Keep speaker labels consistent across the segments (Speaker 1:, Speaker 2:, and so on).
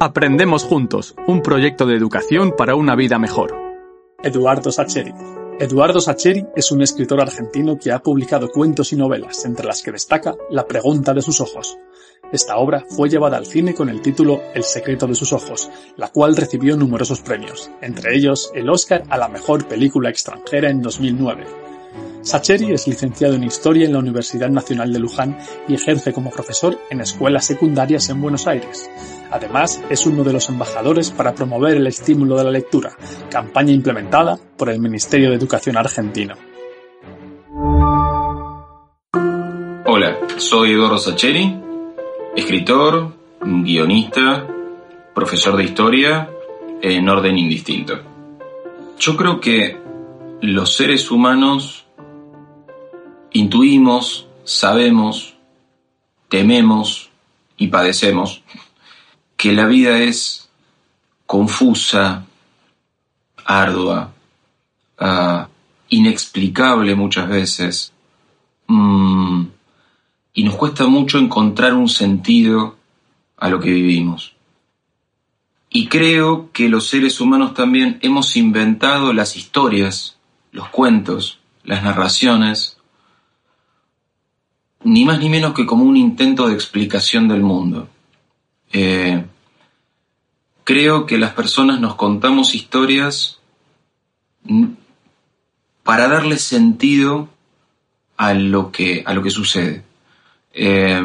Speaker 1: Aprendemos Juntos, un proyecto de educación para una vida mejor.
Speaker 2: Eduardo Sacheri. Eduardo Sacheri es un escritor argentino que ha publicado cuentos y novelas, entre las que destaca La pregunta de sus ojos. Esta obra fue llevada al cine con el título El secreto de sus ojos, la cual recibió numerosos premios, entre ellos el Oscar a la mejor película extranjera en 2009. Sacheri es licenciado en Historia en la Universidad Nacional de Luján y ejerce como profesor en escuelas secundarias en Buenos Aires. Además, es uno de los embajadores para promover el estímulo de la lectura, campaña implementada por el Ministerio de Educación argentino.
Speaker 3: Hola, soy Eduardo Sacheri, escritor, guionista, profesor de historia en orden indistinto. Yo creo que los seres humanos intuimos, sabemos, tememos y padecemos que la vida es confusa, ardua, ah, inexplicable muchas veces, mm, y nos cuesta mucho encontrar un sentido a lo que vivimos. Y creo que los seres humanos también hemos inventado las historias, los cuentos, las narraciones, ni más ni menos que como un intento de explicación del mundo. Eh, creo que las personas nos contamos historias para darle sentido a lo que, a lo que sucede. Eh,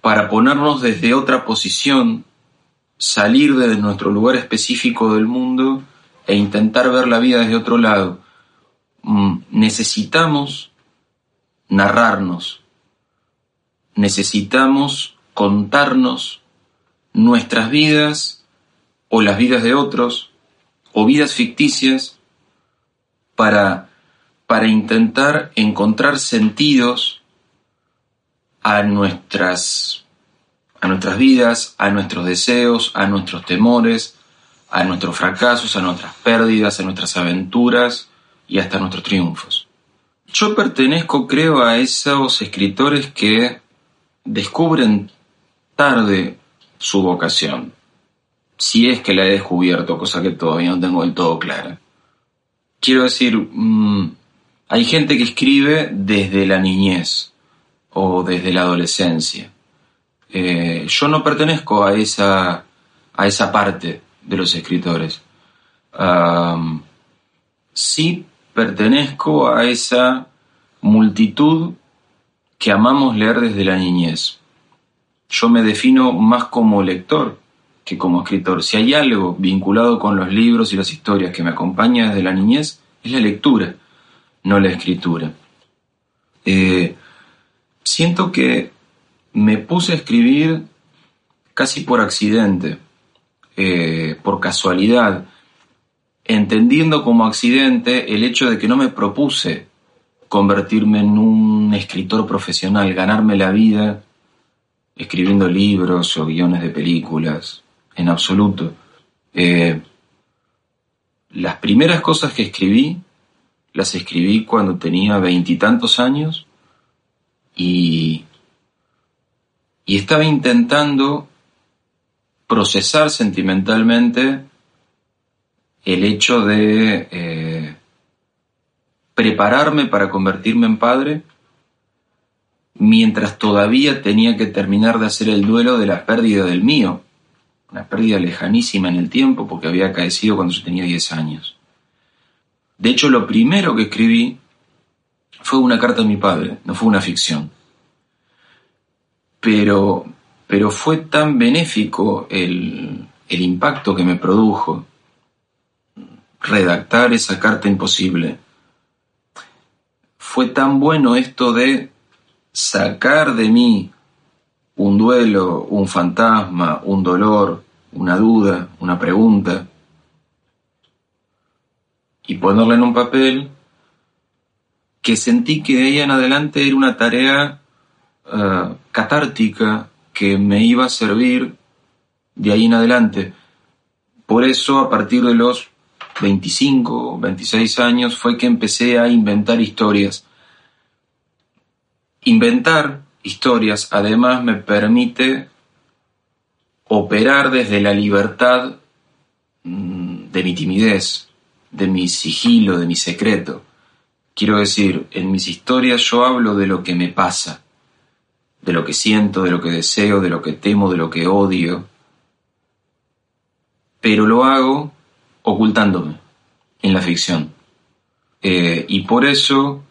Speaker 3: para ponernos desde otra posición, salir de nuestro lugar específico del mundo e intentar ver la vida desde otro lado. Mm, necesitamos narrarnos, necesitamos contarnos nuestras vidas o las vidas de otros o vidas ficticias para, para intentar encontrar sentidos a nuestras, a nuestras vidas, a nuestros deseos, a nuestros temores, a nuestros fracasos, a nuestras pérdidas, a nuestras aventuras y hasta nuestros triunfos. Yo pertenezco, creo, a esos escritores que descubren tarde su vocación, si es que la he descubierto, cosa que todavía no tengo del todo clara. Quiero decir, mm, hay gente que escribe desde la niñez o desde la adolescencia. Eh, yo no pertenezco a esa, a esa parte de los escritores. sí pertenezco a esa multitud que amamos leer desde la niñez. Yo me defino más como lector que como escritor. Si hay algo vinculado con los libros y las historias que me acompaña desde la niñez, es la lectura, no la escritura. Eh, siento que me puse a escribir casi por accidente, eh, por casualidad, entendiendo como accidente el hecho de que no me propuse convertirme en un escritor profesional, ganarme la vida escribiendo libros o guiones de películas, en absoluto. Eh, las primeras cosas que escribí, las escribí cuando tenía veintitantos años y, y estaba intentando procesar sentimentalmente el hecho de eh, prepararme para convertirme en padre mientras todavía tenía que terminar de hacer el duelo de la pérdida del mío, una pérdida lejanísima en el tiempo porque había acaecido cuando yo tenía 10 años. De hecho, lo primero que escribí fue una carta a mi padre, no fue una ficción. Pero, pero fue tan benéfico el, el impacto que me produjo redactar esa carta imposible. Fue tan bueno esto de sacar de mí un duelo, un fantasma, un dolor, una duda, una pregunta, y ponerla en un papel que sentí que de ahí en adelante era una tarea eh, catártica que me iba a servir de ahí en adelante. Por eso, a partir de los 25, 26 años, fue que empecé a inventar historias. Inventar historias además me permite operar desde la libertad mm, de mi timidez, de mi sigilo, de mi secreto. Quiero decir, en mis historias yo hablo de lo que me pasa, de lo que siento, de lo que deseo, de lo que temo, de lo que odio, pero lo hago ocultándome en la ficción. Eh, y por eso,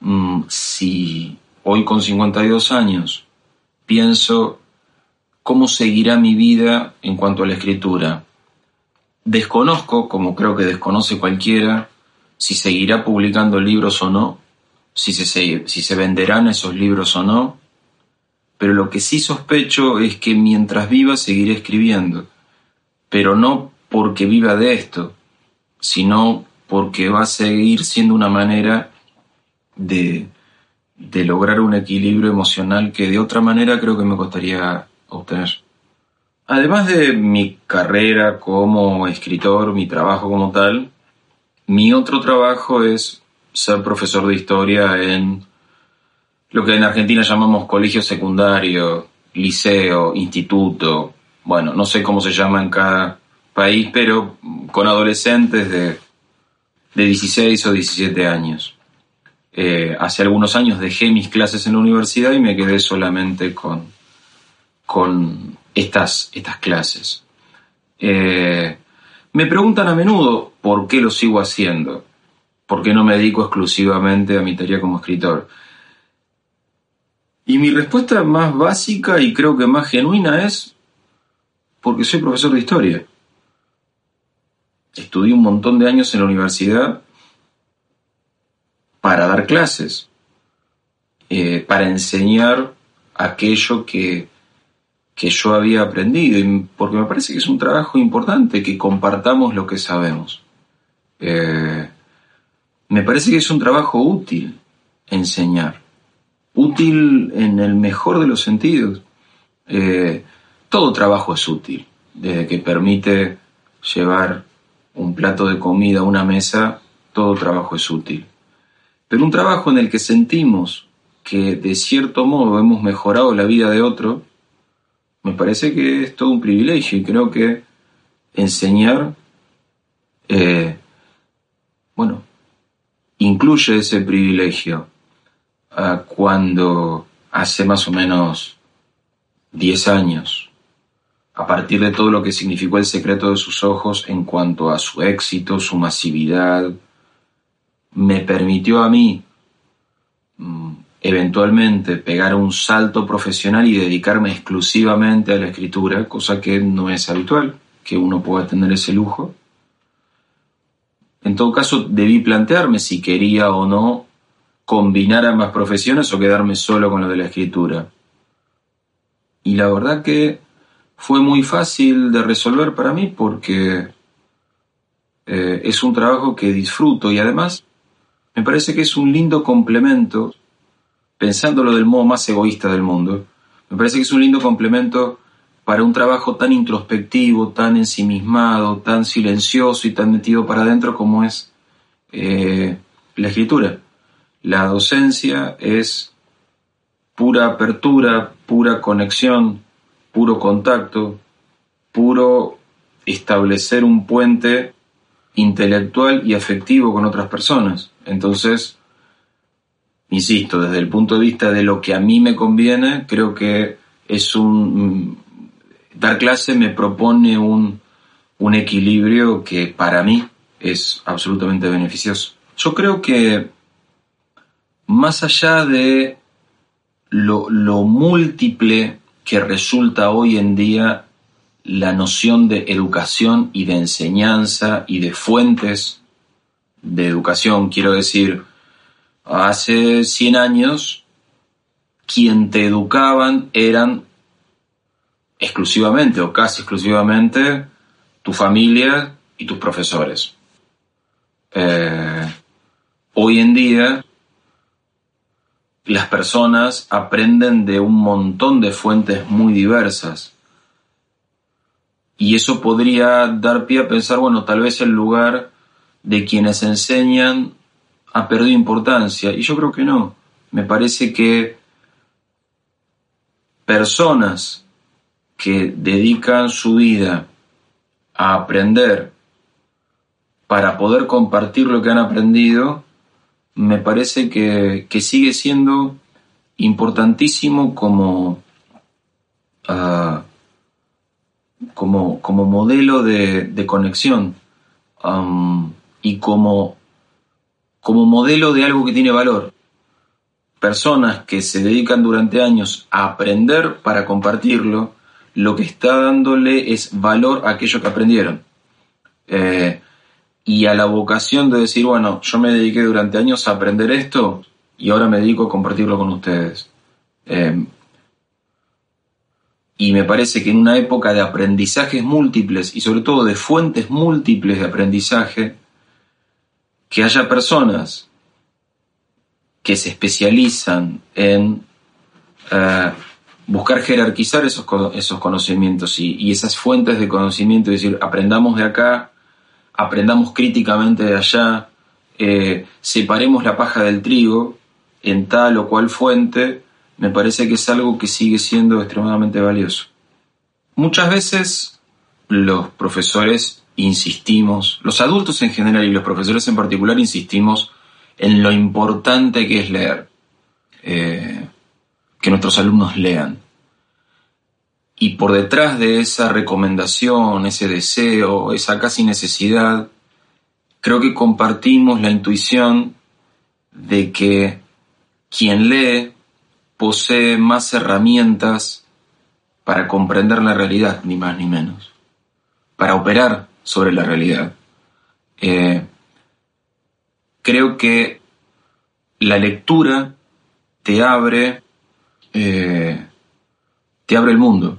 Speaker 3: mm, si hoy con 52 años pienso cómo seguirá mi vida en cuanto a la escritura, desconozco, como creo que desconoce cualquiera, si seguirá publicando libros o no, si se, si se venderán esos libros o no, pero lo que sí sospecho es que mientras viva seguiré escribiendo pero no porque viva de esto, sino porque va a seguir siendo una manera de, de lograr un equilibrio emocional que de otra manera creo que me costaría obtener. Además de mi carrera como escritor, mi trabajo como tal, mi otro trabajo es ser profesor de historia en lo que en Argentina llamamos colegio secundario, liceo, instituto, bueno, no sé cómo se llama en cada país, pero con adolescentes de, de 16 o 17 años. Eh, hace algunos años dejé mis clases en la universidad y me quedé solamente con, con estas, estas clases. Eh, me preguntan a menudo por qué lo sigo haciendo, por qué no me dedico exclusivamente a mi tarea como escritor. Y mi respuesta más básica y creo que más genuina es porque soy profesor de historia. Estudié un montón de años en la universidad para dar clases, eh, para enseñar aquello que, que yo había aprendido, porque me parece que es un trabajo importante que compartamos lo que sabemos. Eh, me parece que es un trabajo útil enseñar, útil en el mejor de los sentidos. Eh, todo trabajo es útil, desde que permite llevar un plato de comida una mesa, todo trabajo es útil. Pero un trabajo en el que sentimos que de cierto modo hemos mejorado la vida de otro, me parece que es todo un privilegio y creo que enseñar, eh, bueno, incluye ese privilegio cuando hace más o menos 10 años a partir de todo lo que significó el secreto de sus ojos en cuanto a su éxito, su masividad, me permitió a mí mm, eventualmente pegar un salto profesional y dedicarme exclusivamente a la escritura, cosa que no es habitual, que uno pueda tener ese lujo. En todo caso, debí plantearme si quería o no combinar ambas profesiones o quedarme solo con lo de la escritura. Y la verdad que fue muy fácil de resolver para mí porque eh, es un trabajo que disfruto y además me parece que es un lindo complemento, pensándolo del modo más egoísta del mundo, me parece que es un lindo complemento para un trabajo tan introspectivo, tan ensimismado, tan silencioso y tan metido para adentro como es eh, la escritura. La docencia es pura apertura, pura conexión, puro contacto, puro establecer un puente intelectual y afectivo con otras personas. Entonces, insisto, desde el punto de vista de lo que a mí me conviene, creo que es un... Dar clase me propone un, un equilibrio que para mí es absolutamente beneficioso. Yo creo que más allá de lo, lo múltiple que resulta hoy en día la noción de educación y de enseñanza y de fuentes de educación. Quiero decir, hace 100 años quien te educaban eran exclusivamente o casi exclusivamente tu familia y tus profesores. Eh, hoy en día las personas aprenden de un montón de fuentes muy diversas. Y eso podría dar pie a pensar, bueno, tal vez el lugar de quienes enseñan ha perdido importancia. Y yo creo que no. Me parece que personas que dedican su vida a aprender para poder compartir lo que han aprendido, me parece que, sigue siendo importantísimo como, ah, como, como, modelo de, conexión y como, como modelo de algo que tiene valor. Personas que se dedican durante años a aprender para compartirlo, lo que está dándole es valor a aquello que aprendieron. Eh, y a la vocación de decir, bueno, yo me dediqué durante años a aprender esto y ahora me dedico a compartirlo con ustedes. Em, y me parece que en una época de aprendizajes múltiples y sobre todo de fuentes múltiples de aprendizaje, que haya personas que se especializan en eh, buscar jerarquizar esos, esos conocimientos y, y, esas fuentes de conocimiento, es decir, aprendamos de acá, aprendamos críticamente de allá, eh, separemos la paja del trigo en tal o cual fuente, me parece que es algo que sigue siendo extremadamente valioso. Muchas veces los profesores insistimos, los adultos en general y los profesores en particular insistimos en lo importante que es leer, eh, que nuestros alumnos lean. Y por detrás de esa recomendación, ese deseo, esa casi necesidad, creo que compartimos la intuición de que quien lee posee más herramientas para comprender la realidad, ni más ni menos, para operar sobre la realidad. Eh, creo que la lectura te abre, eh, te abre el mundo.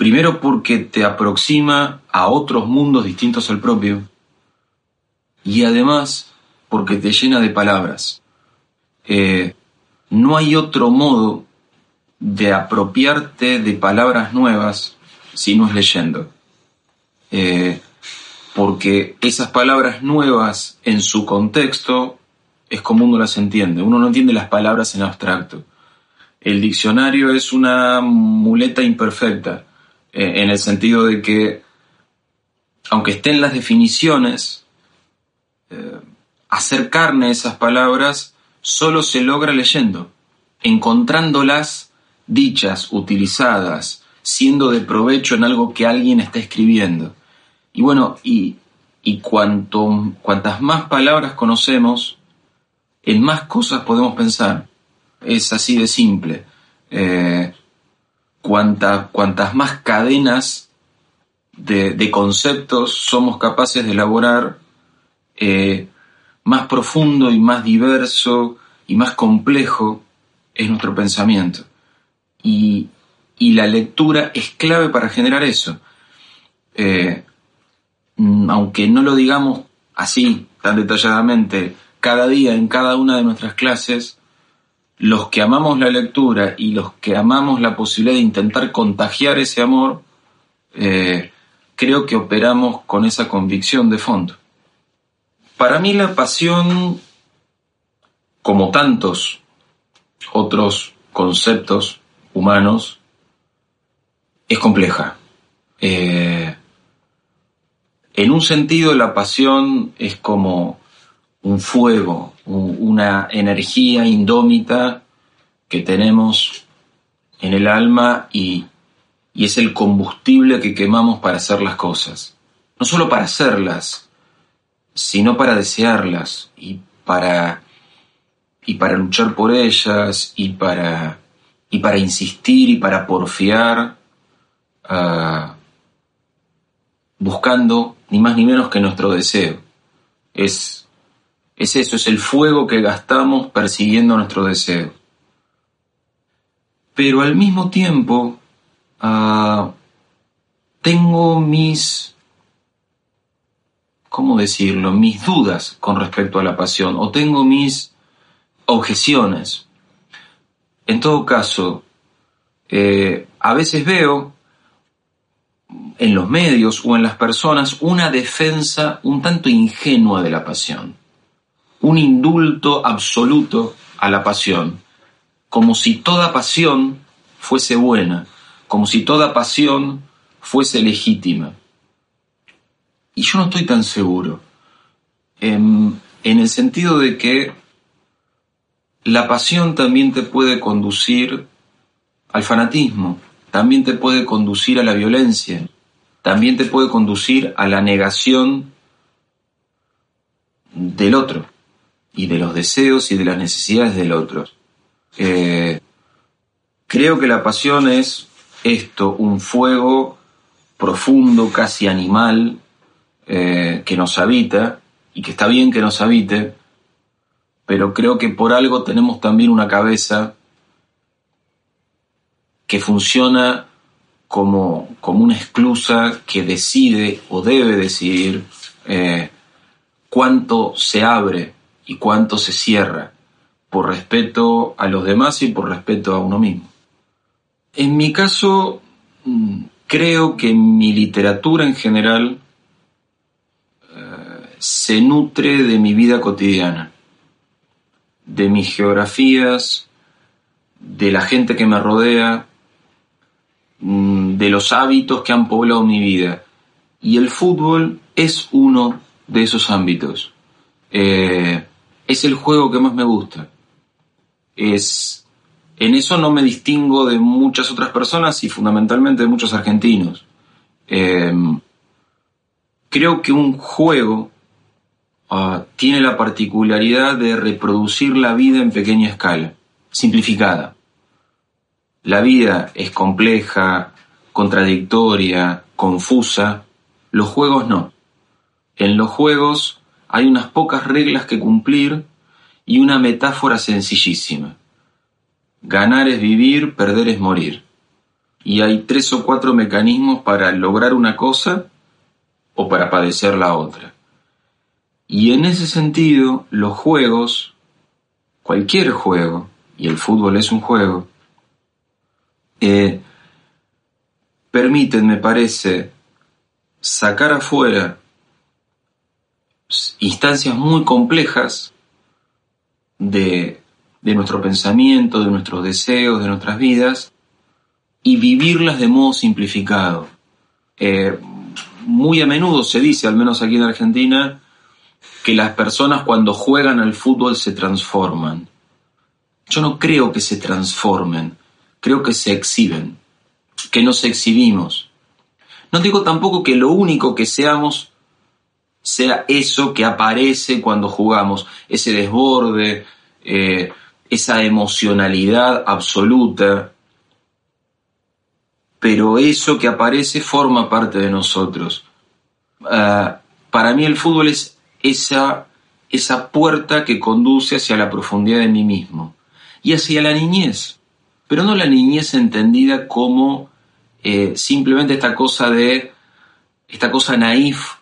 Speaker 3: Primero porque te aproxima a otros mundos distintos al propio y además porque te llena de palabras. Eh, no hay otro modo de apropiarte de palabras nuevas si no es leyendo. Eh, porque esas palabras nuevas en su contexto es como uno las entiende. Uno no entiende las palabras en abstracto. El diccionario es una muleta imperfecta eh, en el sentido de que, aunque estén las definiciones, eh, hacer carne esas palabras solo se logra leyendo, encontrándolas dichas, utilizadas, siendo de provecho en algo que alguien está escribiendo. Y bueno, y, y cuanto, cuantas más palabras conocemos, en más cosas podemos pensar. Es así de simple. Eh, cuantas más cadenas de, conceptos somos capaces de elaborar, eh, más profundo y más diverso y más complejo es nuestro pensamiento. Y, la lectura es clave para generar eso. Eh, aunque no lo digamos así, tan detalladamente, cada día en cada una de nuestras clases, los que amamos la lectura y los que amamos la posibilidad de intentar contagiar ese amor, eh, creo que operamos con esa convicción de fondo. Para mí la pasión, como tantos otros conceptos humanos, es compleja. Eh, en un sentido la pasión es como un fuego, una energía indómita que tenemos en el alma y, es el combustible que quemamos para hacer las cosas. No solo para hacerlas, sino para desearlas y para, y para luchar por ellas y para, y para insistir y para porfiar, ah, buscando ni más ni menos que nuestro deseo. Es es eso, es el fuego que gastamos persiguiendo nuestro deseo. Pero al mismo tiempo, ah, tengo mis, ¿cómo decirlo?, mis dudas con respecto a la pasión o tengo mis objeciones. En todo caso, eh, a veces veo en los medios o en las personas una defensa un tanto ingenua de la pasión, un indulto absoluto a la pasión, como si toda pasión fuese buena, como si toda pasión fuese legítima. Y yo no estoy tan seguro, en, en el sentido de que la pasión también te puede conducir al fanatismo, también te puede conducir a la violencia, también te puede conducir a la negación del otro y de los deseos y de las necesidades del otro. Eh, creo que la pasión es esto, un fuego profundo, casi animal, eh, que nos habita y que está bien que nos habite, pero creo que por algo tenemos también una cabeza que funciona como, como una esclusa que decide o debe decidir eh, cuánto se abre y cuánto se cierra por respeto a los demás y por respeto a uno mismo. En mi caso, mm, creo que mi literatura en general eh, se nutre de mi vida cotidiana, de mis geografías, de la gente que me rodea, Mm, de los hábitos que han poblado mi vida. Y el fútbol es uno de esos ámbitos. Eh, es el juego que más me gusta. Es, en eso no me distingo de muchas otras personas y fundamentalmente de muchos argentinos. Eh, creo que un juego ah, tiene la particularidad de reproducir la vida en pequeña escala, simplificada. La vida es compleja, contradictoria, confusa. Los juegos no. En los juegos hay unas pocas reglas que cumplir y una metáfora sencillísima. Ganar es vivir, perder es morir. Y hay tres o cuatro mecanismos para lograr una cosa o para padecer la otra. Y en ese sentido, los juegos, cualquier juego, y el fútbol es un juego, eh, permiten, me parece, sacar afuera instancias muy complejas de, nuestro pensamiento, de nuestros deseos, de nuestras vidas, y vivirlas de modo simplificado. Eh, muy a menudo se dice, al menos aquí en Argentina, que las personas cuando juegan al fútbol se transforman. Yo no creo que se transformen creo que se exhiben, que nos exhibimos. No digo tampoco que lo único que seamos sea eso que aparece cuando jugamos, ese desborde, eh, esa emocionalidad absoluta, pero eso que aparece forma parte de nosotros. Ah, para mí el fútbol es esa, esa puerta que conduce hacia la profundidad de mí mismo y hacia la niñez pero no la niñez entendida como eh, simplemente esta cosa de, esta cosa naif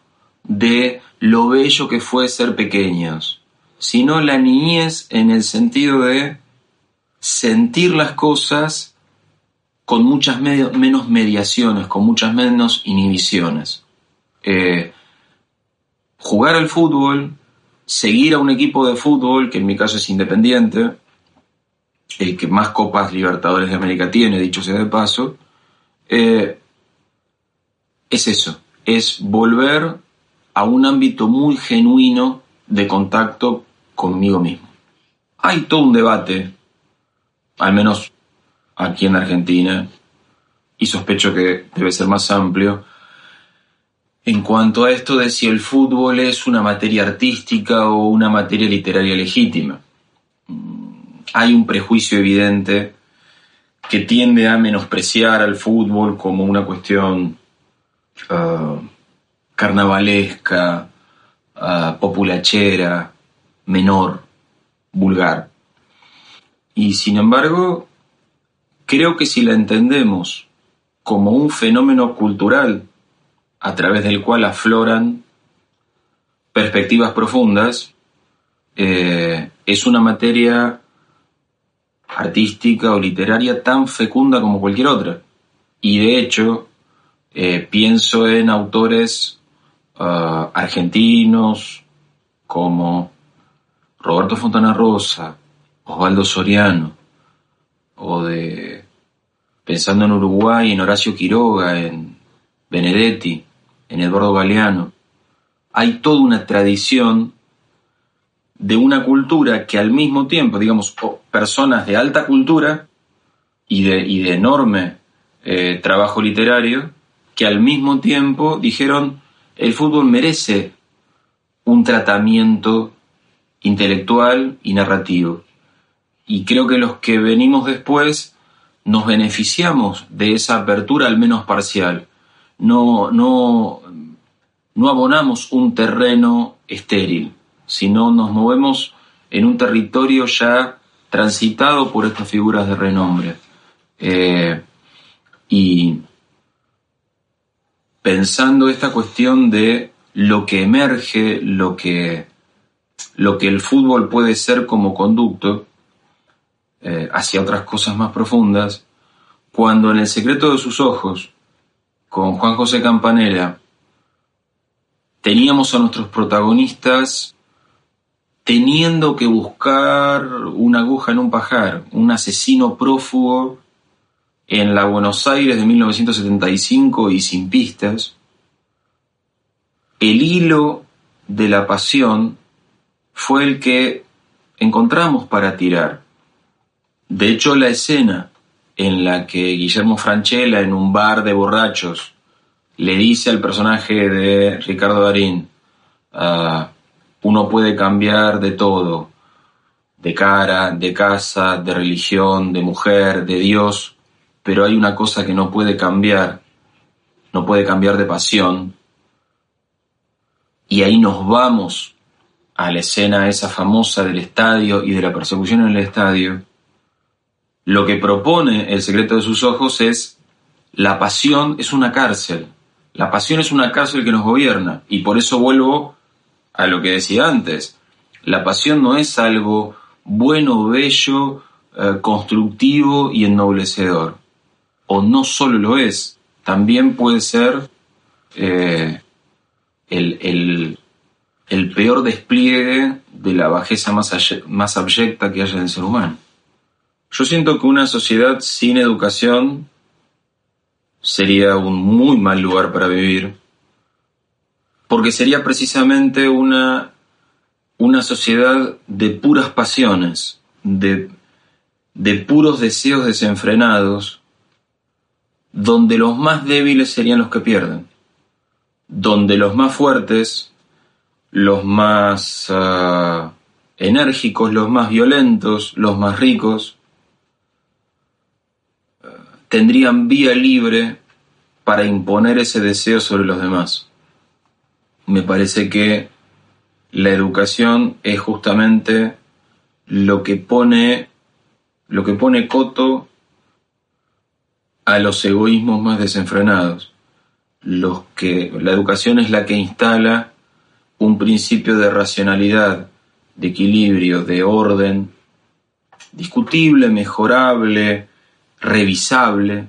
Speaker 3: de lo bello que fue ser pequeños, sino la niñez en el sentido de sentir las cosas con muchas menos mediaciones, con muchas menos inhibiciones. Eh, jugar al fútbol, seguir a un equipo de fútbol, que en mi caso es independiente, el que más Copas Libertadores de América tiene, dicho sea de paso, eh, es eso, es volver a un ámbito muy genuino de contacto conmigo mismo. Hay todo un debate, al menos aquí en Argentina, y sospecho que debe ser más amplio, en cuanto a esto de si el fútbol es una materia artística o una materia literaria legítima hay un prejuicio evidente que tiende a menospreciar al fútbol como una cuestión uh, carnavalesca, uh, populachera, menor, vulgar. Y sin embargo, creo que si la entendemos como un fenómeno cultural a través del cual afloran perspectivas profundas, eh, es una materia artística o literaria tan fecunda como cualquier otra. Y de hecho, eh, pienso en autores ah, argentinos como Roberto Fontana Rosa, Osvaldo Soriano, o de, pensando en Uruguay, en Horacio Quiroga, en Benedetti, en Eduardo Galeano. Hay toda una tradición de una cultura que al mismo tiempo, digamos, personas de alta cultura y de, de enorme eh, trabajo literario, que al mismo tiempo dijeron, el fútbol merece un tratamiento intelectual y narrativo. Y creo que los que venimos después nos beneficiamos de esa apertura al menos parcial. No, no, no abonamos un terreno estéril, sino nos movemos en un territorio ya transitado por estas figuras de renombre. Eh, y pensando esta cuestión de lo que emerge, lo que, lo que el fútbol puede ser como conducto eh, hacia otras cosas más profundas, cuando en el secreto de sus ojos, con Juan José Campanella, teníamos a nuestros protagonistas teniendo que buscar una aguja en un pajar, un asesino prófugo en la Buenos Aires de 1975 y sin pistas, el hilo de la pasión fue el que encontramos para tirar. De hecho, la escena en la que Guillermo Franchella en un bar de borrachos le dice al personaje de Ricardo Darín, ah, uno puede cambiar de todo, de cara, de casa, de religión, de mujer, de Dios, pero hay una cosa que no puede cambiar, no puede cambiar de pasión, y ahí nos vamos a la escena esa famosa del estadio y de la persecución en el estadio, lo que propone el secreto de sus ojos es la pasión es una cárcel, la pasión es una cárcel que nos gobierna, y por eso vuelvo a lo que decía antes, la pasión no es algo bueno, bello, eh, constructivo y ennoblecedor, o no solo lo es, también puede ser eh, el, peor despliegue de la bajeza más, más abyecta que haya en el ser humano. Yo siento que una sociedad sin educación sería un muy mal lugar para vivir, porque sería precisamente una, una sociedad de puras pasiones, de, de puros deseos desenfrenados, donde los más débiles serían los que pierden donde los más fuertes, los más ah, enérgicos, los más violentos, los más ricos, ah, tendrían vía libre para imponer ese deseo sobre los demás. Me parece que la educación es justamente lo que pone lo que pone coto a los egoísmos más desenfrenados los que la educación es la que instala un principio de racionalidad, de equilibrio, de orden, discutible, mejorable, revisable,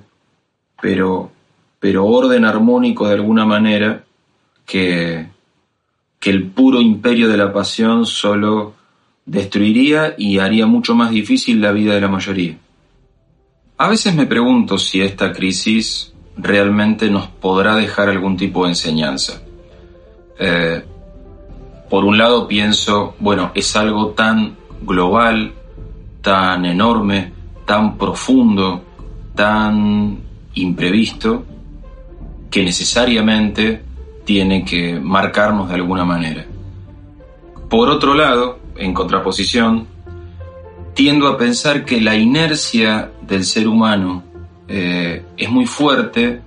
Speaker 3: pero, pero orden armónico de alguna manera que, que el puro imperio de la pasión solo destruiría y haría mucho más difícil la vida de la mayoría. A veces me pregunto si esta crisis realmente nos podrá dejar algún tipo de enseñanza. Eh, por un lado pienso, bueno, es algo tan global, tan enorme, tan profundo, tan imprevisto, que necesariamente tiene que marcarnos de alguna manera. Por otro lado, en contraposición, tiendo a pensar que la inercia del ser humano eh, es muy fuerte,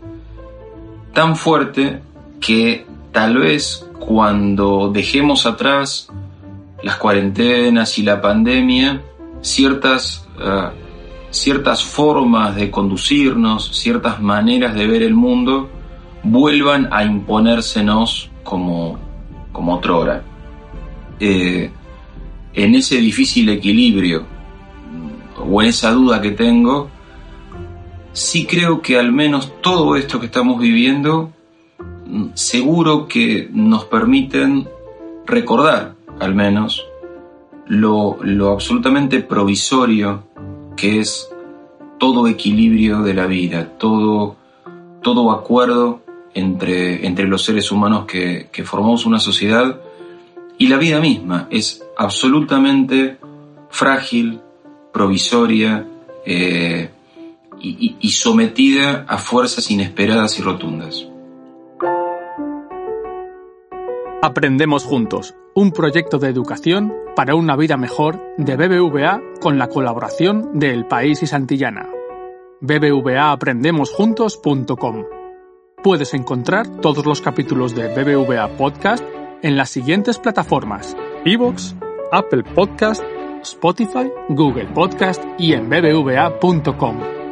Speaker 3: tan fuerte que tal vez cuando dejemos atrás las cuarentenas y la pandemia, ciertas, uh, ciertas formas de conducirnos, ciertas maneras de ver el mundo, vuelvan a imponérsenos como, como otrora. Eh, en ese difícil equilibrio o esa duda que tengo, sí creo que al menos todo esto que estamos viviendo, seguro que nos permiten recordar al menos lo, lo absolutamente provisorio que es todo equilibrio de la vida, todo, todo acuerdo entre, entre los seres humanos que, que formamos una sociedad y la vida misma. Es absolutamente frágil, provisoria eh, y, sometida a fuerzas inesperadas y rotundas.
Speaker 2: Aprendemos juntos, un proyecto de educación para una vida mejor de BBVA con la colaboración de El País y Santillana. bbvaaprendemosjuntos.com. Puedes encontrar todos los capítulos de BBVA Podcast en las siguientes plataformas: iVoox, Apple Podcast, Spotify, Google Podcast y en bbva.com.